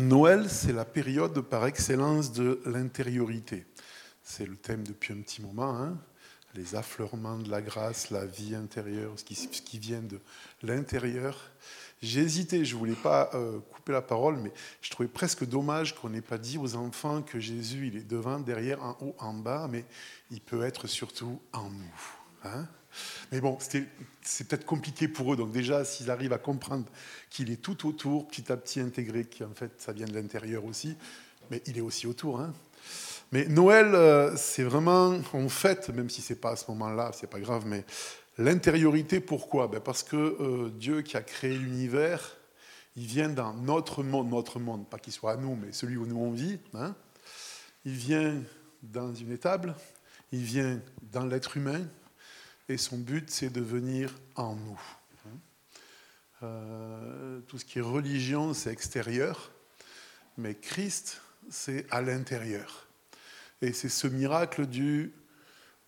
Noël, c'est la période par excellence de l'intériorité. C'est le thème depuis un petit moment. Hein. les affleurements de la grâce, la vie intérieure, ce qui, vient de l'intérieur. J'ai hésité, je ne voulais pas euh, couper la parole, mais je trouvais presque dommage qu'on n'ait pas dit aux enfants que Jésus, il est devant, derrière, en haut, en bas, mais il peut être surtout en nous. Hein. Mais bon, c'est peut-être compliqué pour eux. Donc déjà, s'ils arrivent à comprendre qu'il est tout autour, petit à petit intégré, qu'en fait, ça vient de l'intérieur aussi, mais il est aussi autour. Hein. Mais Noël, euh, c'est vraiment, on fête, même si c'est pas à ce moment-là, c'est pas grave, mais L'intériorité, pourquoi? Ben Parce que euh, Dieu qui a créé l'univers, il vient dans notre monde, notre monde, pas qu'il soit à nous, mais celui où nous on vit. Hein. il vient dans une étable, il vient dans l'être humain, et son but, c'est de venir en nous. Euh, tout ce qui est religion, c'est extérieur, mais Christ, c'est à l'intérieur. Et c'est ce miracle du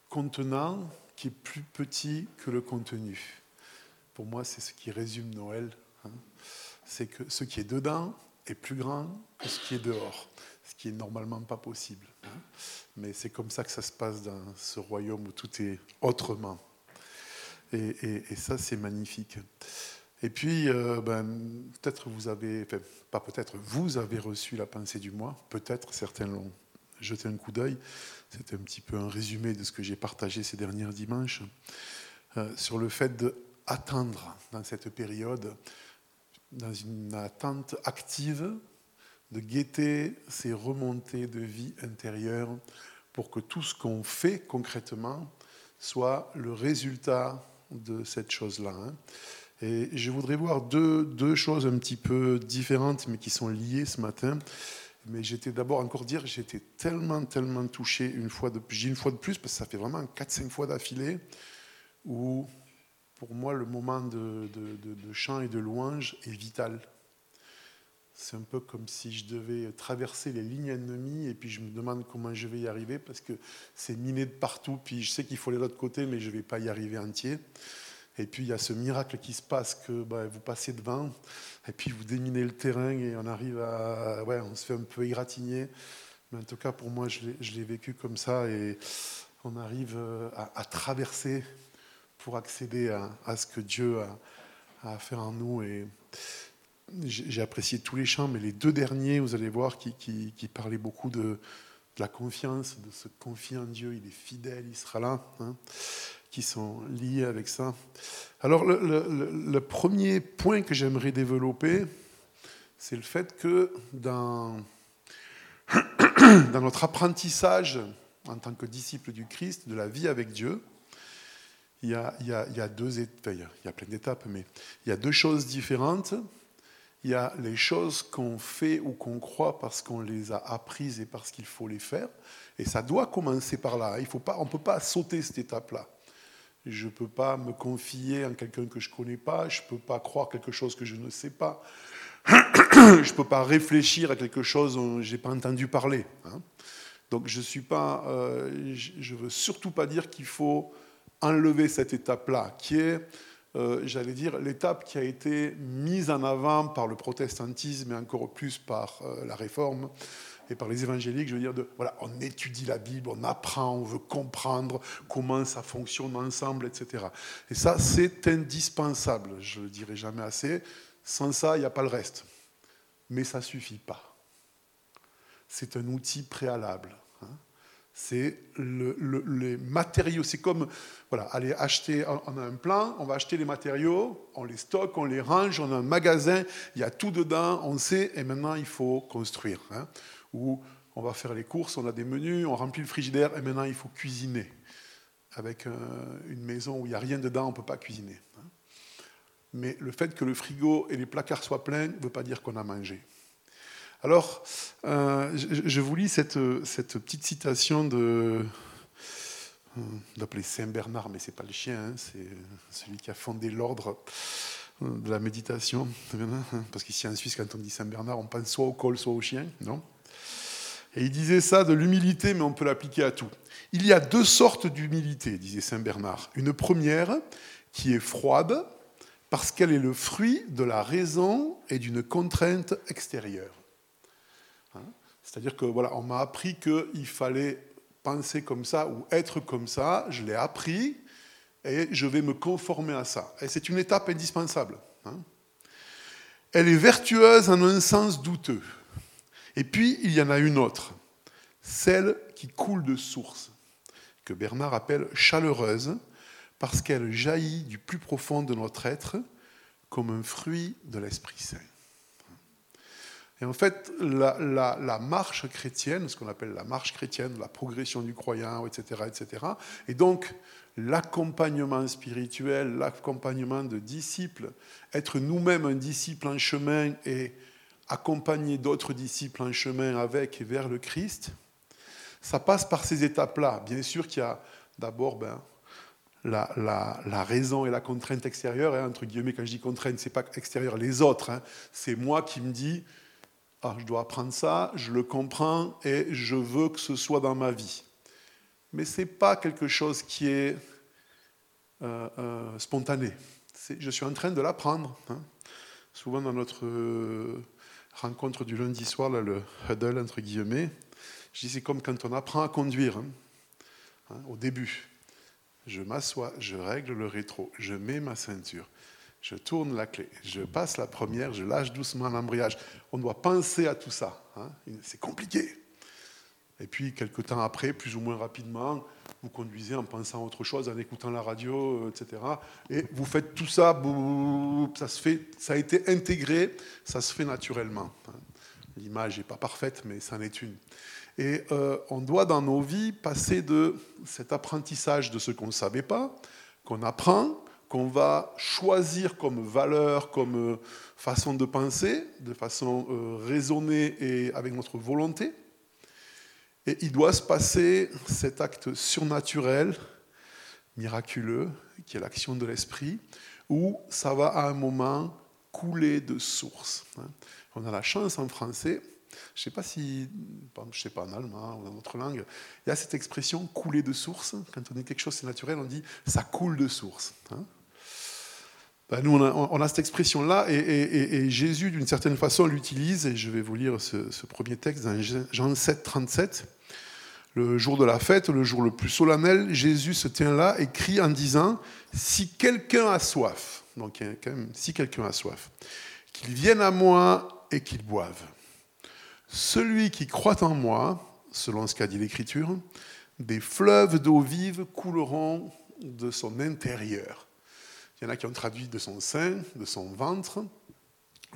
contenant qui est plus petit que le contenu. Pour moi, c'est ce qui résume Noël. Hein. C'est que ce qui est dedans est plus grand que ce qui est dehors, ce qui est normalement pas possible. Hein. Mais c'est comme ça que ça se passe dans ce royaume où tout est autrement. Et, ça, c'est magnifique. Et puis, euh, ben, peut-être vous avez, pas peut-être, vous avez reçu la pensée du mois, peut-être certains l'ont jeter un coup d'œil. C'était un petit peu un résumé de ce que j'ai partagé ces derniers dimanches euh, sur le fait d'attendre dans cette période, dans une attente active, de guetter ces remontées de vie intérieure pour que tout ce qu'on fait concrètement soit le résultat de cette chose-là. Hein. Et je voudrais voir deux, deux, choses un petit peu différentes, mais qui sont liées ce matin. Mais j'étais d'abord encore dire, j'étais tellement, tellement touché une fois de plus, une fois de plus, parce que ça fait vraiment 4-5 fois d'affilée, où pour moi le moment de, de, chant et de louange est vital. C'est un peu comme si je devais traverser les lignes ennemies et puis je me demande comment je vais y arriver parce que c'est miné de partout, puis je sais qu'il faut aller de l'autre côté, mais je ne vais pas y arriver entier. Et puis il y a ce miracle qui se passe que bah, vous passez devant, et puis vous déminez le terrain et on arrive à. Ouais, on se fait un peu égratigner. Mais en tout cas, pour moi, je l'ai vécu comme ça et on arrive euh, à, traverser pour accéder à, ce que Dieu a, à faire en nous. Et j'ai apprécié tous les chants, mais les deux derniers, vous allez voir, qui, qui, parlaient beaucoup de, la confiance, de se confier en Dieu. Il est fidèle, il sera là. Hein qui sont liés avec ça. Alors le, premier point que j'aimerais développer, c'est le fait que dans, notre apprentissage en tant que disciple du Christ, de la vie avec Dieu, il y a, deux il y a plein d'étapes, mais il y a deux choses différentes. Il y a les choses qu'on fait ou qu'on croit parce qu'on les a apprises et parce qu'il faut les faire. Et ça doit commencer par là. Il faut pas, on ne peut pas sauter cette étape-là. Je ne peux pas me confier en quelqu'un que je ne connais pas, je ne peux pas croire quelque chose que je ne sais pas, je ne peux pas réfléchir à quelque chose dont je n'ai pas entendu parler. Hein. Donc je ne pas, euh, je veux surtout pas dire qu'il faut enlever cette étape-là, qui est, euh, j'allais dire, l'étape qui a été mise en avant par le protestantisme et encore plus par euh, la réforme, et par les évangéliques, je veux dire, voilà, on étudie la Bible, on apprend, on veut comprendre comment ça fonctionne ensemble, etc. Et ça, c'est indispensable, je ne le dirai jamais assez. Sans ça, il n'y a pas le reste. Mais ça ne suffit pas. C'est un outil préalable. C'est le, les matériaux. C'est comme, voilà, aller acheter, on a un plan, on va acheter les matériaux, on les stocke, on les range, on a un magasin, il y a tout dedans, on sait, et maintenant il faut construire. Hein où on va faire les courses, on a des menus, on remplit le frigidaire et maintenant il faut cuisiner. Avec une maison où il n'y a rien dedans, on ne peut pas cuisiner. Hein. Mais le fait que le frigo et les placards soient pleins ne veut pas dire qu'on a mangé. Alors, euh, je, vous lis cette, petite citation de, euh, d'appeler Saint Bernard, mais c'est pas le chien, hein, c'est celui qui a fondé l'ordre de la méditation. Parce qu'ici en Suisse, quand on dit Saint Bernard, on pense soit au col, soit au chien, non? Et il disait ça de l'humilité, mais on peut l'appliquer à tout. Il y a deux sortes d'humilité, disait Saint Bernard. Une première qui est froide parce qu'elle est le fruit de la raison et d'une contrainte extérieure. C'est-à-dire que voilà, on m'a appris qu'il fallait penser comme ça ou être comme ça, je l'ai appris et je vais me conformer à ça. Et c'est une étape indispensable. Hein. Elle est vertueuse en un sens douteux. Et puis, il y en a une autre, celle qui coule de source, que Bernard appelle chaleureuse, parce qu'elle jaillit du plus profond de notre être comme un fruit de l'Esprit Saint. Et en fait, la, marche chrétienne, ce qu'on appelle la marche chrétienne, la progression du croyant, etc., etc., et donc l'accompagnement spirituel, l'accompagnement de disciples, être nous-mêmes un disciple en chemin et accompagner d'autres disciples en chemin avec et vers le Christ, ça passe par ces étapes-là. Bien sûr qu'il y a d'abord ben, la, raison et la contrainte extérieure. Hein, entre guillemets, quand je dis contrainte, ce n'est pas extérieur, les autres. Hein. c'est moi qui me dis, ah, je dois apprendre ça, je le comprends et je veux que ce soit dans ma vie. Mais ce n'est pas quelque chose qui est euh, euh, spontané. je suis en train de l'apprendre. Hein. Souvent dans notre euh, rencontre du lundi soir, le huddle, entre guillemets, je dis c'est comme quand on apprend à conduire au début. Je m'assois, je règle le rétro, je mets ma ceinture, je tourne la clé, je passe la première, je lâche doucement l'embrayage. On doit penser à tout ça. Hein. C'est compliqué. Et puis, quelques temps après, plus ou moins rapidement, vous conduisez en pensant à autre chose, en écoutant la radio, etc. Et vous faites tout ça, ça, se fait, ça a été intégré, ça se fait naturellement. Hein. L'image n'est pas parfaite, mais c'en est une. Et euh, on doit dans nos vies passer de cet apprentissage de ce qu'on ne savait pas, qu'on apprend, qu'on va choisir comme valeur, comme euh, façon de penser, de façon euh, raisonnée et avec notre volonté. Et il doit se passer cet acte surnaturel, miraculeux, qui est l'action de l'esprit, où ça va à un moment couler de source. Hein. On a la chance en français je ne sais pas si, je sais pas en allemand ou dans notre langue, il y a cette expression couler de source. Quand on dit quelque chose c'est naturel, on dit ça coule de source. Ben, nous, on a, cette expression-là, et, Jésus, d'une certaine façon, l'utilise, et je vais vous lire ce, premier texte dans Jean 7, 37. Le jour de la fête, le jour le plus solennel, Jésus se tient là et crie en disant Si quelqu'un a soif, donc quand même, si quelqu'un a soif, qu'il vienne à moi et qu'il boive. Celui qui croit en moi, selon ce qu'a dit l'Écriture, des fleuves d'eau vive couleront de son intérieur. Il y en a qui ont traduit de son sein, de son ventre.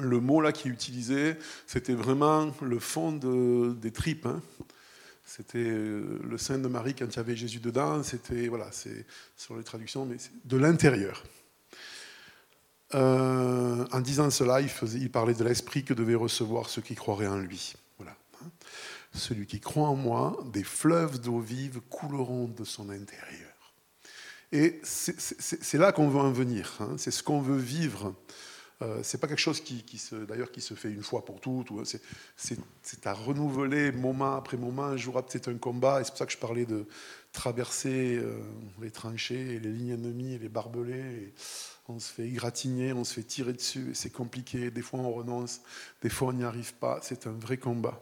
Le mot là qui est utilisé, c'était vraiment le fond des tripes. Hein. C'était euh, le sein de Marie quand il y avait Jésus dedans. C'était, voilà, c'est sur les traductions, mais de l'intérieur. Euh, en disant cela, il, parlait de l'esprit que devaient recevoir ceux qui croiraient en lui. Celui qui croit en moi, des fleuves d'eau vive couleront de son intérieur. Et c'est là qu'on veut en venir. Hein. C'est ce qu'on veut vivre. Euh, c'est pas quelque chose qui, se, d'ailleurs, qui se fait une fois pour toutes. C'est à renouveler moment après moment, jour après. C'est un combat. Et c'est pour ça que je parlais de traverser euh, les tranchées, les lignes ennemies, et les barbelés. on se fait égratigner, on se fait tirer dessus. C'est compliqué. Des fois, on renonce. Des fois, on n'y arrive pas. C'est un vrai combat.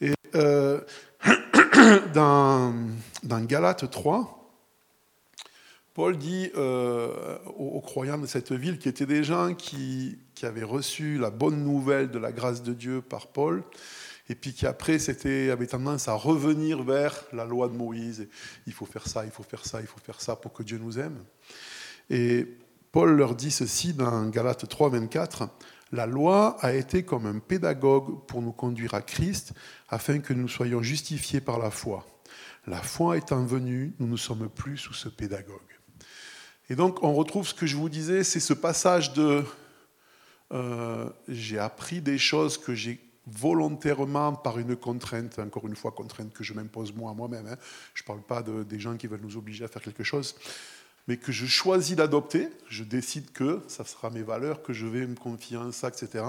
Et euh, dans, dans Galates 3, Paul dit euh, aux, croyants de cette ville, qui étaient des gens qui, qui, avaient reçu la bonne nouvelle de la grâce de Dieu par Paul, et puis qui après avaient tendance à revenir vers la loi de Moïse. il faut faire ça, il faut faire ça, il faut faire ça pour que Dieu nous aime. Et Paul leur dit ceci dans Galates 3, 24. La loi a été comme un pédagogue pour nous conduire à Christ afin que nous soyons justifiés par la foi. La foi étant venue, nous ne sommes plus sous ce pédagogue. Et donc on retrouve ce que je vous disais, c'est ce passage de euh, j'ai appris des choses que j'ai volontairement par une contrainte, encore une fois contrainte que je m'impose moi moi-même. Hein. Je ne parle pas de, des gens qui veulent nous obliger à faire quelque chose mais que je choisis d'adopter, je décide que ça sera mes valeurs, que je vais me confier en ça, etc.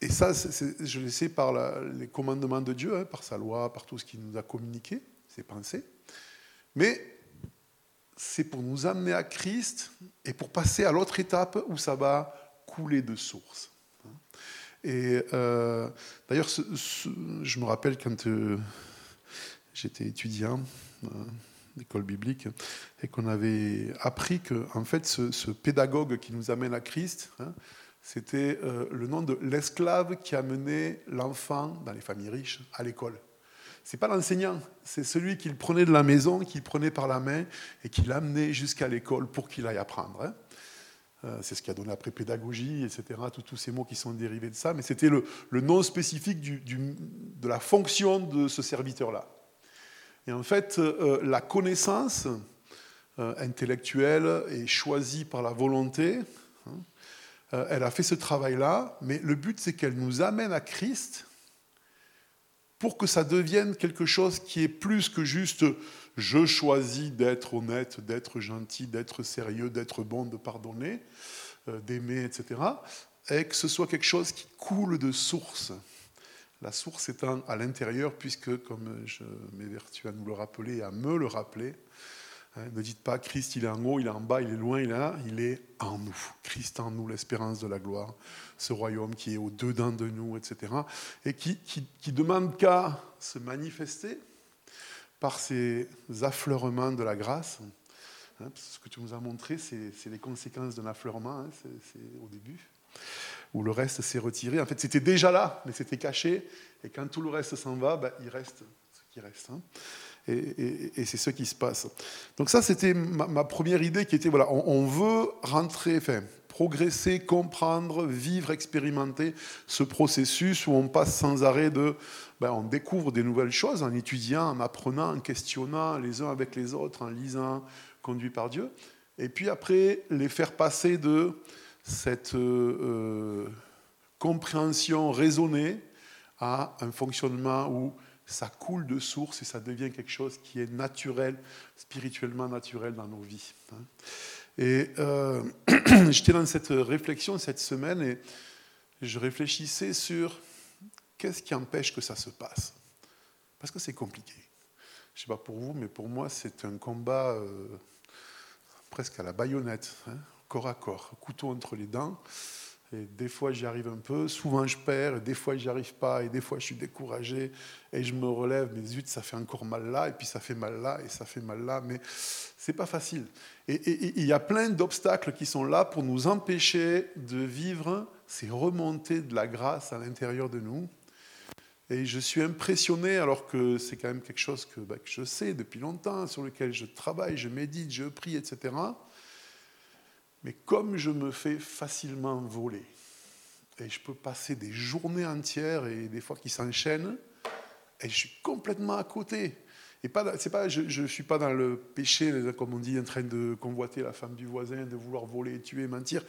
Et ça, je le sais par les commandements de Dieu, hein, par sa loi, par tout ce qu'il nous a communiqué, ses pensées. Mais c'est pour nous amener à Christ et pour passer à l'autre étape où ça va couler de source. Et euh, d'ailleurs, je me rappelle quand euh, j'étais étudiant d'école biblique et qu'on avait appris que, en fait, ce, pédagogue qui nous amène à Christ, hein, c'était le nom de l'esclave qui amenait l'enfant dans les familles riches à l'école c'est pas l'enseignant, c'est celui qui le prenait de la maison, qui le prenait par la main et qui l'amenait jusqu'à l'école pour qu'il aille apprendre. Hein. Euh, c'est ce qui a donné après pédagogie, etc., tous ces mots qui sont dérivés de ça, mais c'était le, nom spécifique de la fonction de ce serviteur-là. Et en fait, euh, la connaissance euh, intellectuelle est choisie par la volonté. Hein. elle a fait ce travail-là, mais le but, c'est qu'elle nous amène à Christ pour que ça devienne quelque chose qui est plus que juste je choisis d'être honnête, d'être gentil, d'être sérieux, d'être bon, de pardonner, euh, d'aimer, etc. Et que ce soit quelque chose qui coule de source. La source étant à l'intérieur, puisque, comme je m'évertue à nous le rappeler et à me le rappeler, ne dites pas Christ, il est en haut, il est en bas, il est loin, il est là. Il est en nous. Christ en nous, l'espérance de la gloire. Ce royaume qui est au-dedans de nous, etc. Et qui, qui, demande qu'à se manifester par ces affleurements de la grâce. Hein, ce que tu nous as montré, c'est les conséquences d'un affleurement, hein, c'est au début, où le reste s'est retiré. En fait, c'était déjà là, mais c'était caché. Et quand tout le reste s'en va, ben, il reste ce qui reste et, c'est ce qui se passe. Donc ça, c'était ma, première idée qui était, voilà, on, veut rentrer, enfin, progresser, comprendre, vivre, expérimenter ce processus où on passe sans arrêt de, ben, on découvre des nouvelles choses en étudiant, en apprenant, en questionnant les uns avec les autres, en lisant, conduit par Dieu. Et puis après, les faire passer de cette euh, euh, compréhension raisonnée à un fonctionnement où ça coule de source et ça devient quelque chose qui est naturel, spirituellement naturel dans nos vies. Hein. Et euh, j'étais dans cette réflexion cette semaine et je réfléchissais sur qu'est-ce qui empêche que ça se passe. Parce que c'est compliqué. Je ne sais pas pour vous, mais pour moi, c'est un combat euh, presque à la baïonnette, hein, corps à corps, couteau entre les dents des fois, j'y arrive un peu. Souvent, je perds. Et des fois, j'y arrive pas. Et des fois, je suis découragé. Et je me relève. Mais zut, ça fait encore mal là. Et puis, ça fait mal là. Et ça fait mal là. Mais c'est pas facile. Et il y a plein d'obstacles qui sont là pour nous empêcher de vivre ces remontées de la grâce à l'intérieur de nous. Et je suis impressionné, alors que c'est quand même quelque chose que, bah, que, je sais depuis longtemps, sur lequel je travaille, je médite, je prie, etc. Mais comme je me fais facilement voler, et je peux passer des journées entières et des fois qui s'enchaînent, et je suis complètement à côté. Et je ne suis pas dans le péché, comme on dit, en train de convoiter la femme du voisin, de vouloir voler, tuer, mentir,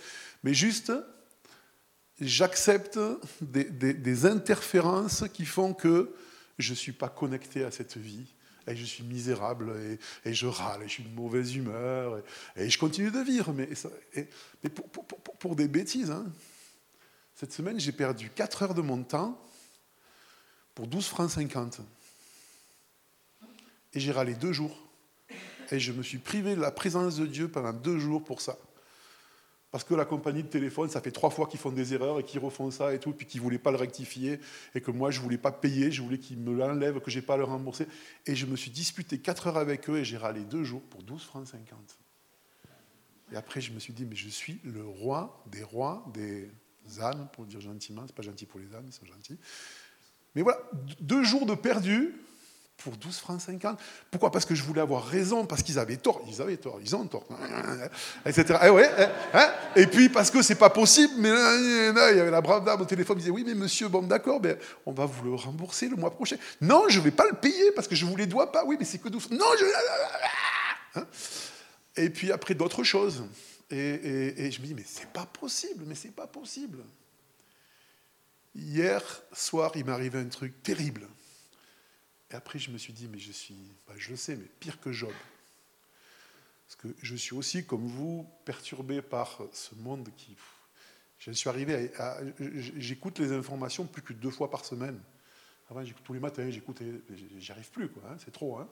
mais juste, j'accepte des interférences qui font que je ne suis pas connecté à cette vie et je suis misérable, et, je râle, et je suis de mauvaise humeur, et, je continue de vivre. Mais, pour, des bêtises, hein. cette semaine, j'ai perdu 4 heures de mon temps pour 12 francs 50. Et j'ai râlé deux jours. Et je me suis privé de la présence de Dieu pendant deux jours pour ça parce que la compagnie de téléphone, ça fait trois fois qu'ils font des erreurs et qu'ils refont ça et tout, puis qu'ils ne voulaient pas le rectifier, et que moi, je ne voulais pas payer, je voulais qu'ils me l'enlèvent, que je n'ai pas à le rembourser. Et je me suis disputé quatre heures avec eux et j'ai râlé deux jours pour 12 francs 50. Et après, je me suis dit, mais je suis le roi des rois des ânes, pour dire gentiment, c'est pas gentil pour les ânes, ils sont gentils. Mais voilà, deux jours de perdu pour 12 francs 50. Pourquoi? Parce que je voulais avoir raison, parce qu'ils avaient tort. Ils avaient tort, ils ont tort, etc. Et, eh eh, hein et puis parce que c'est pas possible, mais il y avait la brave dame au téléphone qui disait Oui, mais monsieur, bon, d'accord, ben, on va vous le rembourser le mois prochain. Non, je ne vais pas le payer parce que je vous les dois pas. Oui, mais c'est que 12 Non, je. Hein et puis après, d'autres choses. Et, je me dis Mais c'est pas possible, mais c'est pas possible. Hier soir, il arrivé un truc terrible. Et après, je me suis dit, mais je suis, bah, je le sais, mais pire que Job. Parce que je suis aussi, comme vous, perturbé par ce monde qui. Je suis arrivé à. J'écoute les informations plus que deux fois par semaine. Avant, j'écoute tous les matins, j'écoute, j'y arrive plus, quoi. Hein, c'est trop. Hein.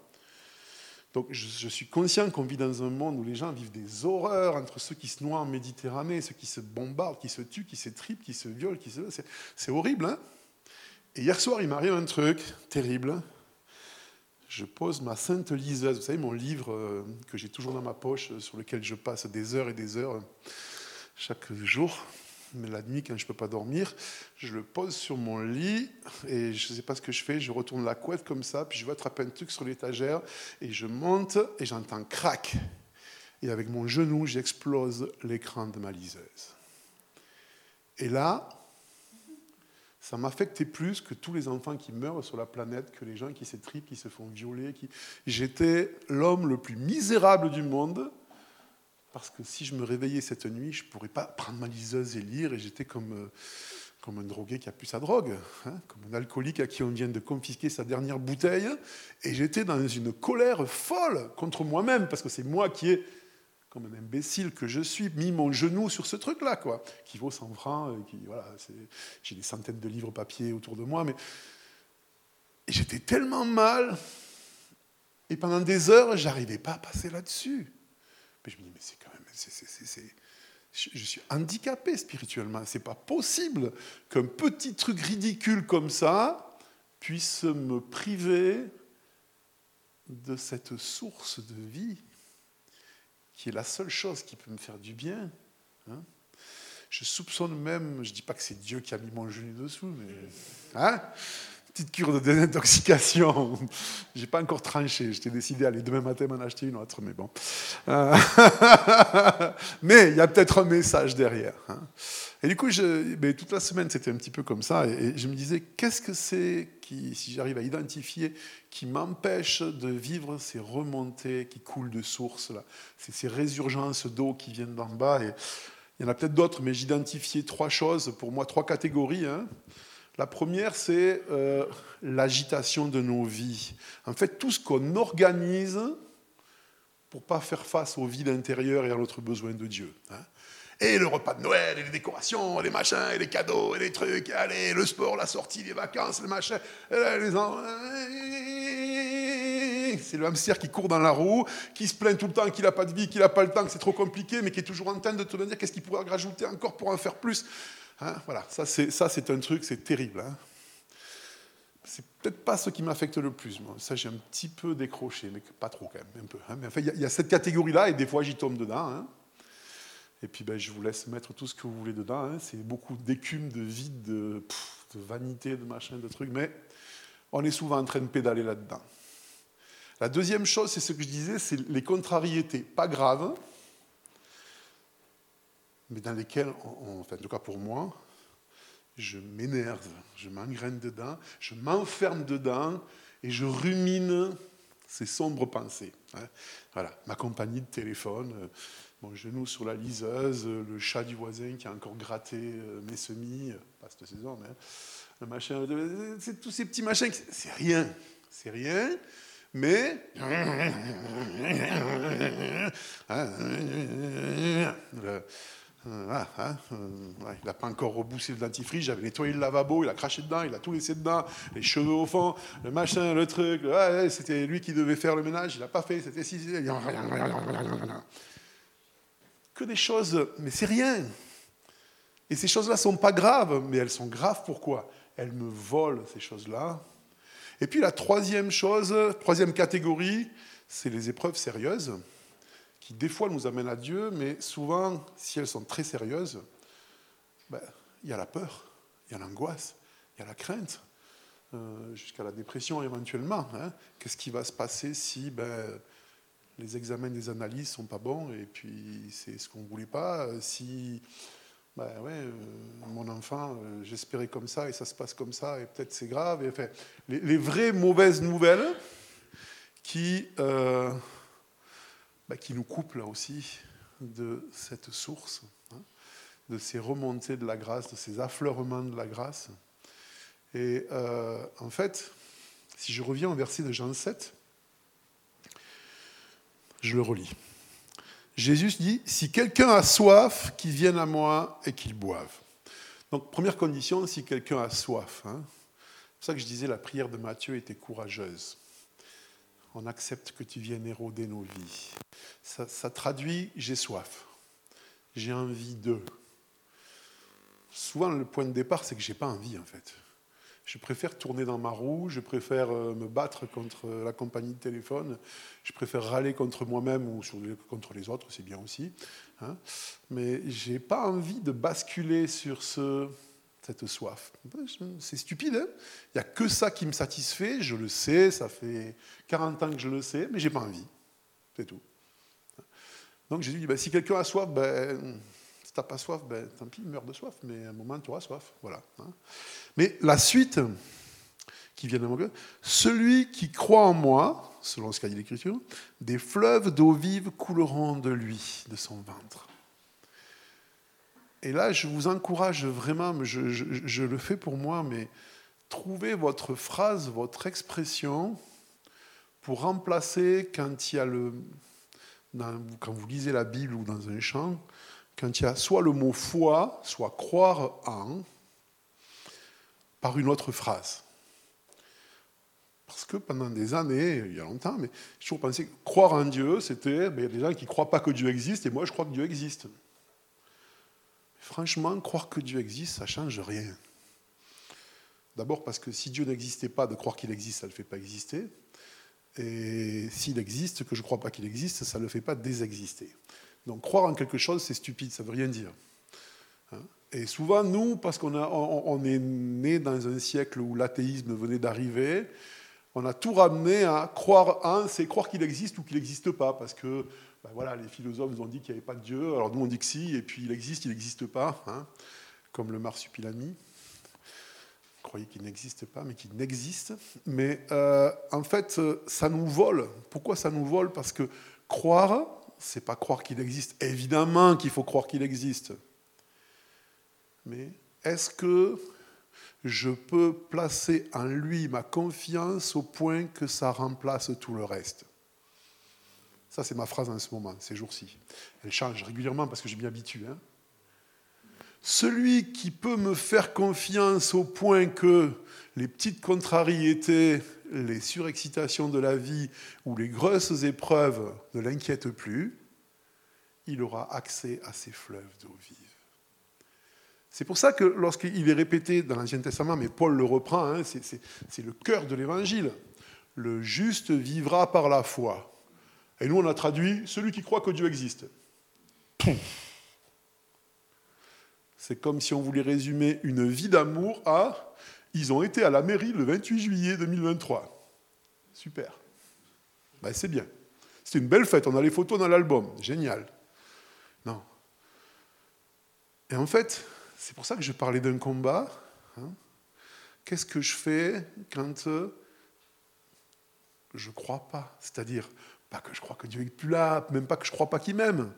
Donc je, suis conscient qu'on vit dans un monde où les gens vivent des horreurs entre ceux qui se noient en Méditerranée, ceux qui se bombardent, qui se tuent, qui s'étripent, qui se violent, qui se... C'est horrible, hein Et hier soir, il m'arrive un truc terrible. Je pose ma sainte liseuse, vous savez, mon livre euh, que j'ai toujours dans ma poche, euh, sur lequel je passe des heures et des heures chaque jour mais la nuit, quand je ne peux pas dormir, je le pose sur mon lit et je ne sais pas ce que je fais. Je retourne la couette comme ça, puis je vais attraper un truc sur l'étagère et je monte et j'entends crac. Et avec mon genou, j'explose l'écran de ma liseuse. Et là, ça m'affectait plus que tous les enfants qui meurent sur la planète, que les gens qui s'étripent, qui se font violer. J'étais l'homme le plus misérable du monde parce que si je me réveillais cette nuit, je ne pourrais pas prendre ma liseuse et lire, et j'étais comme, euh, comme un drogué qui a plus sa drogue, hein, comme un alcoolique à qui on vient de confisquer sa dernière bouteille, et j'étais dans une colère folle contre moi-même, parce que c'est moi qui ai, comme un imbécile que je suis, mis mon genou sur ce truc-là, quoi, qui vaut 100 francs, et qui, voilà, j'ai des centaines de livres papier autour de moi, mais j'étais tellement mal, et pendant des heures, j'arrivais pas à passer là-dessus. Mais je me dis, mais c'est quand même. je suis handicapé spirituellement. C'est pas possible qu'un petit truc ridicule comme ça puisse me priver de cette source de vie qui est la seule chose qui peut me faire du bien. Hein. je soupçonne même, je ne dis pas que c'est Dieu qui a mis mon genou dessous, mais hein petite cure de désintoxication. J'ai pas encore tranché. J'étais décidé à aller demain matin m'en acheter une autre, mais bon. Euh, mais il y a peut-être un message derrière. Hein. Et du coup, toute la semaine, c'était un petit peu comme ça. Et, je me disais, qu'est-ce que c'est qui, si j'arrive à identifier, qui m'empêche de vivre ces remontées qui coulent de source, là, ces, ces résurgences d'eau qui viennent d'en bas. Et il y en a peut-être d'autres, mais j'identifiais trois choses, pour moi, trois catégories. Hein. La première, c'est euh, l'agitation de nos vies. En fait, tout ce qu'on organise pour pas faire face aux vies intérieures et à notre besoin de Dieu. Hein. Et le repas de Noël, et les décorations, et les machins, et les cadeaux, et les trucs, allez, le sport, la sortie, les vacances, les machins, les C'est le hamster qui court dans la roue, qui se plaint tout le temps qu'il n'a pas de vie, qu'il n'a pas le temps, que c'est trop compliqué, mais qui est toujours en train de te dire qu'est-ce qu'il pourrait rajouter encore pour en faire plus. Hein, voilà, ça c'est un truc, c'est terrible. Hein. C'est peut-être pas ce qui m'affecte le plus. Ça, j'ai un petit peu décroché, mais pas trop quand même, un peu. Hein. Mais enfin, il y, a cette catégorie-là, et des fois, j'y tombe dedans. Et puis, ben, je vous laisse mettre tout ce que vous voulez dedans. C'est beaucoup d'écume, de vide, de, de, vanité, de machin, de trucs. Mais on est souvent en train de pédaler là-dedans. La deuxième chose, c'est ce que je disais, c'est les contrariétés. Pas graves, mais dans lesquels, enfin, en tout cas pour moi, je m'énerve, je m'engraine dedans, je m'enferme dedans et je rumine ces sombres pensées. Hein. Voilà, ma compagnie de téléphone, euh, mon genou sur la liseuse, le chat du voisin qui a encore gratté euh, mes semis, pas cette saison, mais hein, le machin, c'est tous ces petits machins, c'est rien, c'est rien, mais hein, euh, ah, hein, euh, il n'a pas encore reboussé le dentifrice, j'avais nettoyé le lavabo, il a craché dedans, il a tout laissé dedans, les cheveux au fond, le machin, le truc, c'était lui qui devait faire le ménage, il n'a pas fait, c'était si. Que des choses, mais c'est rien. Et ces choses-là ne sont pas graves, mais elles sont graves pourquoi? Elles me volent ces choses-là. Et puis la troisième chose, troisième catégorie, c'est les épreuves sérieuses qui des fois nous amènent à Dieu, mais souvent, si elles sont très sérieuses, ben, il y a la peur, il y a l'angoisse, il y a la crainte, euh, jusqu'à la dépression éventuellement. Hein. Qu'est-ce qui va se passer si ben, les examens des analyses sont pas bons et puis c'est ce qu'on ne voulait pas? Si ben ouais, euh, mon enfant, euh, j'espérais comme ça et ça se passe comme ça et peut-être c'est grave. Enfin, les, vraies mauvaises nouvelles qui bah, qui nous coupe là aussi de cette source, hein, de ces remontées de la grâce, de ces affleurements de la grâce. Et euh, en fait, si je reviens au verset de Jean 7, je le relis. Jésus dit, si quelqu'un a soif, qu'il vienne à moi et qu'il boive. Donc première condition, si quelqu'un a soif. Hein. C'est pour ça que je disais la prière de Matthieu était courageuse. on accepte que tu viennes éroder nos vies. Ça, traduit j'ai soif, j'ai envie de. Souvent, le point de départ, c'est que j'ai pas envie, en fait. Je préfère tourner dans ma roue, je préfère euh, me battre contre la compagnie de téléphone, je préfère râler contre moi-même ou contre les autres, c'est bien aussi. Hein. Mais j'ai pas envie de basculer sur ce, cette soif. C'est stupide, hein il n'y a que ça qui me satisfait, je le sais, ça fait 40 ans que je le sais, mais j'ai pas envie. C'est tout. Donc j'ai dit, ben, si quelqu'un a soif, ben, si tu n'as pas soif, ben, tant pis, meurs de soif, mais à un moment, tu auras soif. Voilà. Hein. Mais la suite qui vient de mon cœur, celui qui croit en moi, selon ce qu'a dit l'Écriture, des fleuves d'eau vive couleront de lui, de son ventre. Et là, je vous encourage vraiment, je, je le fais pour moi, mais trouvez votre phrase, votre expression pour remplacer quand il y a le, quand vous lisez la Bible ou dans un chant, quand il y a soit le mot foi, soit croire en, par une autre phrase. Parce que pendant des années, il y a longtemps, mais j'ai toujours pensé que croire en Dieu, c'était ben, il y a des gens qui ne croient pas que Dieu existe, et moi je crois que Dieu existe. Franchement, croire que Dieu existe, ça ne change rien. D'abord parce que si Dieu n'existait pas, de croire qu'il existe, ça ne le fait pas exister. Et s'il existe, que je ne crois pas qu'il existe, ça ne le fait pas désexister. Donc croire en quelque chose, c'est stupide, ça ne veut rien dire. Hein? Et souvent, nous, parce qu'on on est né dans un siècle où l'athéisme venait d'arriver, on a tout ramené à croire en, c'est croire qu'il existe ou qu'il n'existe pas, parce que ben voilà, les philosophes nous ont dit qu'il n'y avait pas de Dieu, alors nous on dit que si, et puis il existe, il n'existe pas, hein, comme le marsupilami croyez qu'il n'existe pas, mais qu'il n'existe. Mais euh, en fait, ça nous vole. Pourquoi ça nous vole? Parce que croire, c'est pas croire qu'il existe. Évidemment qu'il faut croire qu'il existe. Mais est-ce que je peux placer en lui ma confiance au point que ça remplace tout le reste? Ça, c'est ma phrase en ce moment, ces jours-ci. Elle change régulièrement parce que je m'y habitue. Hein celui qui peut me faire confiance au point que les petites contrariétés, les surexcitations de la vie ou les grosses épreuves ne l'inquiètent plus, il aura accès à ces fleuves d'eau vive. C'est pour ça que lorsqu'il est répété dans l'Ancien Testament, mais Paul le reprend, hein, c'est le cœur de l'Évangile, le juste vivra par la foi. Et nous, on a traduit celui qui croit que Dieu existe. C'est comme si on voulait résumer une vie d'amour à ils ont été à la mairie le 28 juillet 2023. Super. Ben, c'est bien. C'est une belle fête. On a les photos dans l'album. Génial. Non. Et en fait, c'est pour ça que je parlais d'un combat. Hein. Qu'est-ce que je fais quand euh, je ne crois pas? C'est-à-dire, pas que je crois que Dieu est plus là, même pas que je ne crois pas qu'il m'aime.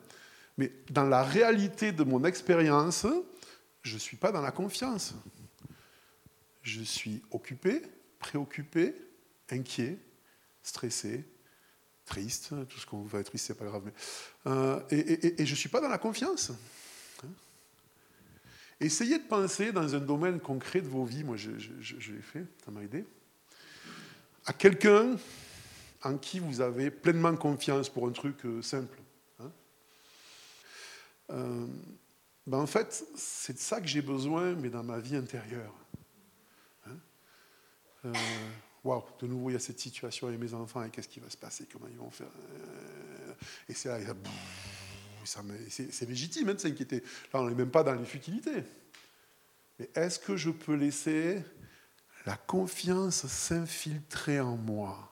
Mais dans la réalité de mon expérience, je ne suis pas dans la confiance. Je suis occupé, préoccupé, inquiet, stressé, triste, tout ce qu'on va être triste, c'est pas grave, euh, et, je ne suis pas dans la confiance. Essayez de penser dans un domaine concret de vos vies, moi je, l'ai fait, ça m'a aidé, à quelqu'un en qui vous avez pleinement confiance pour un truc euh, simple. Hein. Euh, ben en fait, c'est de ça que j'ai besoin, mais dans ma vie intérieure. Hein? Euh, Waouh, de nouveau, il y a cette situation avec mes enfants, et qu'est-ce qui va se passer, comment ils vont faire euh, Et c'est c'est légitime hein, de s'inquiéter. Là, on n'est même pas dans les futilités. Mais est-ce que je peux laisser la confiance s'infiltrer en moi?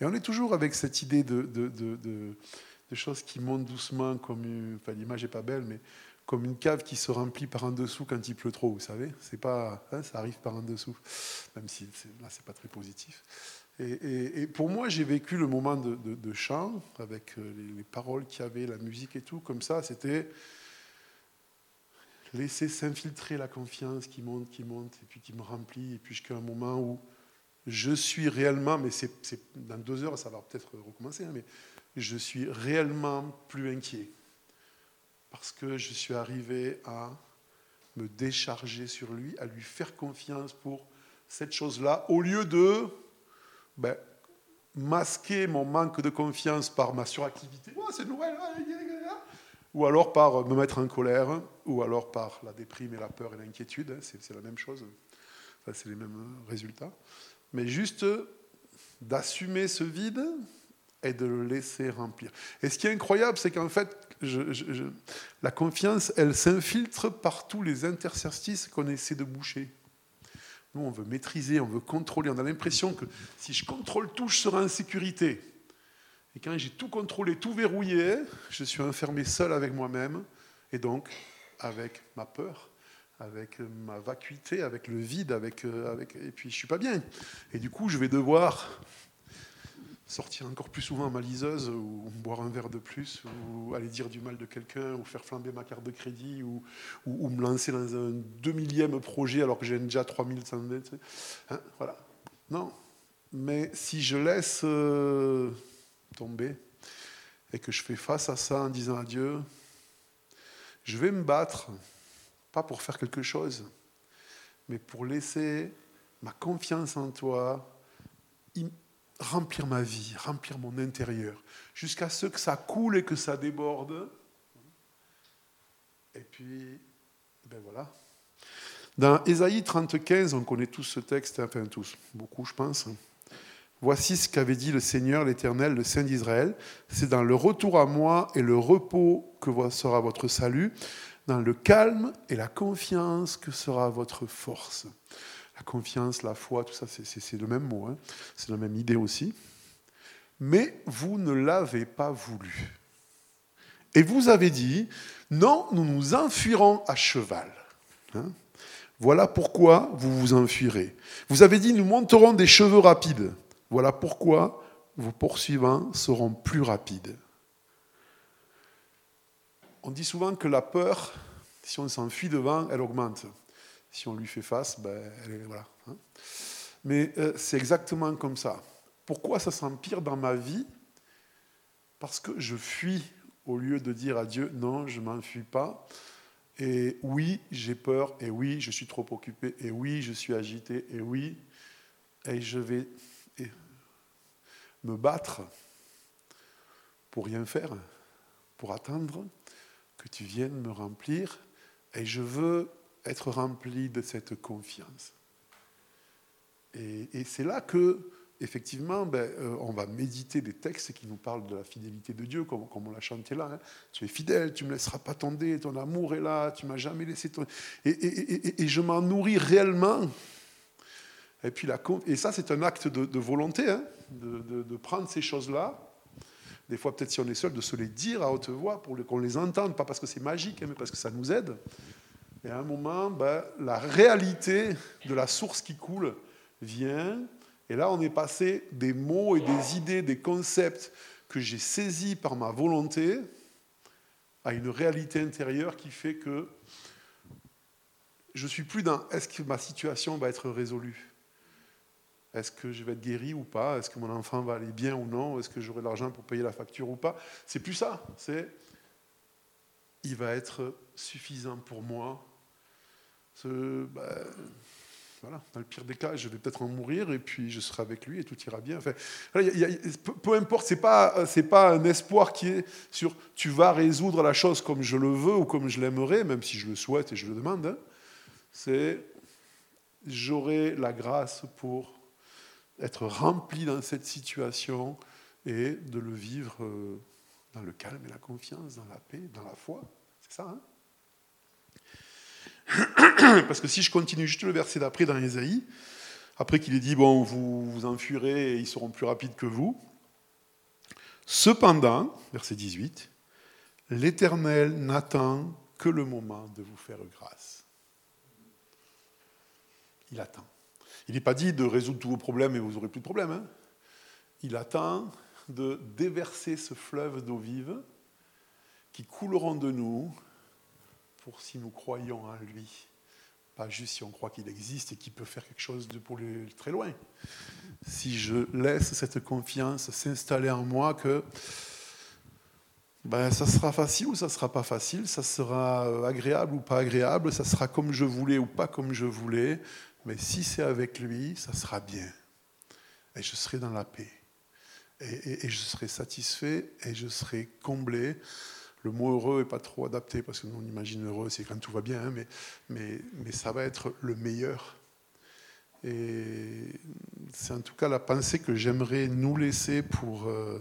Et on est toujours avec cette idée de choses qui montent doucement, comme enfin, l'image n'est pas belle, mais comme une cave qui se remplit par en dessous quand il pleut trop, vous savez. C'est pas, hein, ça arrive par en dessous, même si là c'est pas très positif. Et, pour moi, j'ai vécu le moment de, chant avec euh, les, paroles qu'il y avait, la musique et tout, comme ça. C'était laisser s'infiltrer la confiance qui monte, qui monte, et puis qui me remplit, et puis jusqu'à un moment où je suis réellement, mais c'est dans deux heures, ça va peut-être recommencer, hein, mais je suis réellement plus inquiet parce que je suis arrivé à me décharger sur lui, à lui faire confiance pour cette chose-là, au lieu de ben, masquer mon manque de confiance par ma suractivité. Oh, c'est Noël Ou alors par me mettre en colère, ou alors par la déprime et la peur et l'inquiétude. Hein, c'est la même chose. c'est les mêmes résultats. Mais juste d'assumer ce vide et de le laisser remplir. Et ce qui est incroyable, c'est qu'en fait, la confiance, elle s'infiltre par tous les interstices qu'on essaie de boucher. Nous, on veut maîtriser, on veut contrôler. On a l'impression que si je contrôle tout, je serai en sécurité. Et quand j'ai tout contrôlé, tout verrouillé, je suis enfermé seul avec moi-même, et donc avec ma peur, avec ma vacuité, avec le vide, avec, euh, avec, et puis je suis pas bien. Et du coup, je vais devoir sortir encore plus souvent ma liseuse ou boire un verre de plus ou aller dire du mal de quelqu'un ou faire flamber ma carte de crédit ou, me lancer dans un deux millième projet alors que j'ai déjà 3100 mètres. Hein, voilà. Non. Mais si je laisse euh, tomber et que je fais face à ça en disant à Dieu, je vais me battre, pas pour faire quelque chose, mais pour laisser ma confiance en toi remplir ma vie, remplir mon intérieur, jusqu'à ce que ça coule et que ça déborde. Et puis, ben voilà. Dans Ésaïe 35, on connaît tous ce texte, enfin tous, beaucoup je pense. Voici ce qu'avait dit le Seigneur, l'Éternel, le Saint d'Israël. C'est dans le retour à moi et le repos que sera votre salut, dans le calme et la confiance que sera votre force la confiance, la foi, tout ça, c'est le même mot, hein. c'est la même idée aussi. Mais vous ne l'avez pas voulu. Et vous avez dit, non, nous nous enfuirons à cheval. Hein. voilà pourquoi vous vous enfuirez. Vous avez dit, nous monterons des cheveux rapides. Voilà pourquoi vos poursuivants seront plus rapides. On dit souvent que la peur, si on s'enfuit devant, elle augmente si on lui fait face, ben, voilà. Hein. Mais euh, c'est exactement comme ça. Pourquoi ça s'empire dans ma vie? Parce que je fuis au lieu de dire à Dieu non, je ne m'enfuis pas. Et oui, j'ai peur, et oui, je suis trop occupé, et oui, je suis agité, et oui, et je vais me battre pour rien faire, pour attendre que tu viennes me remplir, et je veux être rempli de cette confiance. Et, c'est là que, effectivement, ben, euh, on va méditer des textes qui nous parlent de la fidélité de Dieu, comme, on l'a chanté là. Hein. Tu es fidèle, tu ne me laisseras pas tomber, ton amour est là, tu m'as jamais laissé tomber. Et, je m'en nourris réellement. Et, puis la, et ça, c'est un acte de, volonté, hein, de, de, prendre ces choses-là. Des fois, peut-être si on est seul, de se les dire à haute voix pour qu'on les entende, pas parce que c'est magique, hein, mais parce que ça nous aide. Et à un moment, ben, la réalité de la source qui coule vient. Et là, on est passé des mots et des idées, des concepts que j'ai saisis par ma volonté à une réalité intérieure qui fait que je suis plus dans est-ce que ma situation va être résolue? Est-ce que je vais être guéri ou pas? Est-ce que mon enfant va aller bien ou non? Est-ce que j'aurai l'argent pour payer la facture ou pas? C'est plus ça. C'est il va être suffisant pour moi bah, voilà, dans le pire des cas, je vais peut-être en mourir et puis je serai avec lui et tout ira bien. Enfin, peu, importe, c'est pas c'est pas un espoir qui est sur tu vas résoudre la chose comme je le veux ou comme je l'aimerais, même si je le souhaite et je le demande. Hein. C'est j'aurai la grâce pour être rempli dans cette situation et de le vivre euh, dans le calme et la confiance, dans la paix, dans la foi. C'est ça. Hein? Parce que si je continue juste le verset d'après dans Ésaïe, après qu'il ait dit, bon, vous vous enfuirez et ils seront plus rapides que vous. Cependant, verset 18, l'Éternel n'attend que le moment de vous faire grâce. Il attend. Il n'est pas dit de résoudre tous vos problèmes et vous n'aurez plus de problèmes. Hein. Il attend de déverser ce fleuve d'eau vive qui couleront de nous pour si nous croyons en lui. Pas juste si on croit qu'il existe et qu'il peut faire quelque chose de pour très loin. Si je laisse cette confiance s'installer en moi que ben, ça sera facile ou ça sera pas facile, ça sera euh, agréable ou pas agréable, ça sera comme je voulais ou pas comme je voulais, mais si c'est avec lui, ça sera bien. Et je serai dans la paix. et, je serai satisfait et je serai comblé. Le mot heureux n'est pas trop adapté parce que nous on imagine heureux, c'est quand tout va bien, hein, mais, mais, ça va être le meilleur. Et c'est en tout cas la pensée que j'aimerais nous laisser pour, euh,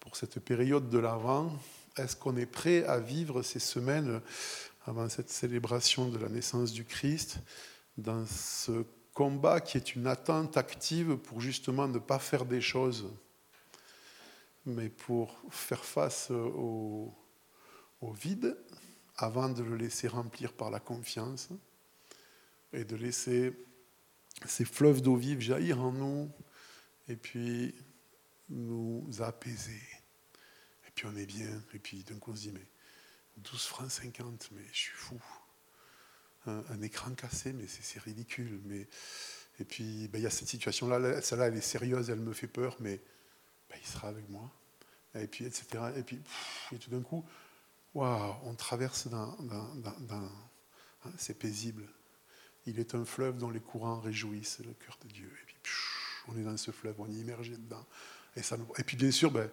pour cette période de l'Avent. Est-ce qu'on est prêt à vivre ces semaines avant cette célébration de la naissance du Christ dans ce combat qui est une attente active pour justement ne pas faire des choses, mais pour faire face au, au vide avant de le laisser remplir par la confiance et de laisser ces fleuves d'eau vive jaillir en nous et puis nous apaiser. Et puis on est bien, et puis d'un coup on se dit, mais 12 francs 50, mais je suis fou. Un, écran cassé, mais c'est ridicule. Mais, et puis ben, il y a cette situation-là, celle-là elle est sérieuse, elle me fait peur, mais ben, il sera avec moi. Et puis, etc. Et puis, tout d'un coup, waouh, on traverse dans hein, c'est paisible. Il est un fleuve dont les courants réjouissent le cœur de Dieu. Et puis, on est dans ce fleuve, on est immergé dedans. Et, ça et puis, bien sûr, ben,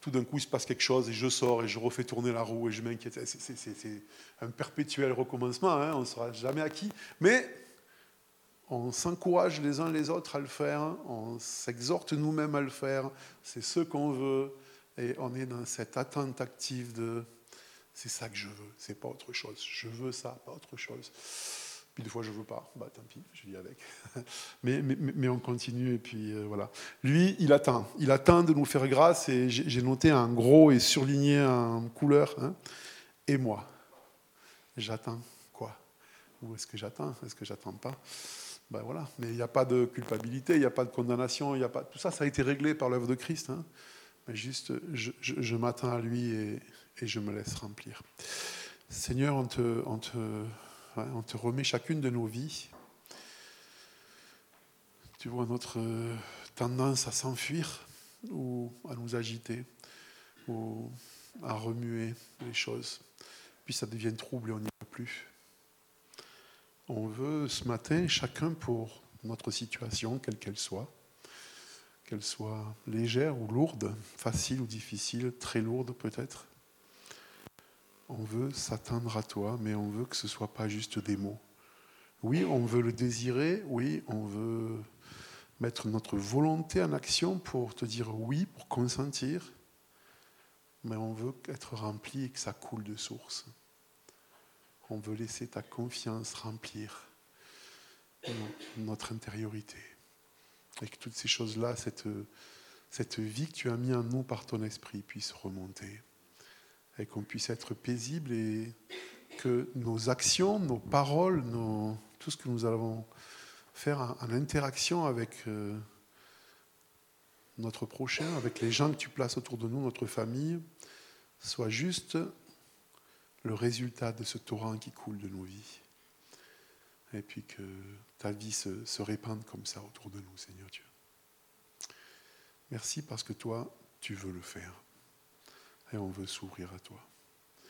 tout d'un coup, il se passe quelque chose et je sors et je refais tourner la roue et je m'inquiète. C'est un perpétuel recommencement, hein, on ne sera jamais acquis. Mais on s'encourage les uns les autres à le faire, on s'exhorte nous-mêmes à le faire, c'est ce qu'on veut, et on est dans cette attente active de c'est ça que je veux, c'est pas autre chose. Je veux ça, pas autre chose. Puis des fois, je veux pas. Bah, tant pis, je vis avec. mais, on continue, et puis euh, voilà. Lui, il attend. Il attend de nous faire grâce, et j'ai noté un gros et surligné en couleur. Hein. Et moi, j'attends quoi? Ou est-ce que j'attends? Est-ce que j'attends pas? Ben voilà. Mais il n'y a pas de culpabilité, il n'y a pas de condamnation, il a pas... tout ça, ça a été réglé par l'œuvre de Christ. Hein. Juste, je, m'attends à lui et, je me laisse remplir. Seigneur, on te, on te on te remet chacune de nos vies. Tu vois notre euh, tendance à s'enfuir ou à nous agiter ou à remuer les choses. Puis ça devient trouble et on n'y va plus. On veut ce matin, chacun pour notre situation, quelle qu'elle soit, qu'elle soit légère ou lourde, facile ou difficile, très lourde peut-être, on veut s'attendre à toi, mais on veut que ce ne soit pas juste des mots. Oui, on veut le désirer, oui, on veut mettre notre volonté en action pour te dire oui, pour consentir, mais on veut être rempli et que ça coule de source. On veut laisser ta confiance remplir notre intériorité. Et que toutes ces choses-là, cette, vie que tu as mis en nous par ton esprit puisse remonter et qu'on puisse être paisible et que nos actions, nos paroles, tout ce que nous allons faire en, interaction avec euh, notre prochain, avec les gens que tu places autour de nous, notre famille, soit juste le résultat de ce torrent qui coule de nos vies. Et puis que ta vie se, répande comme ça autour de nous, Seigneur Dieu. Merci parce que toi, tu veux le faire et on veut s'ouvrir à toi.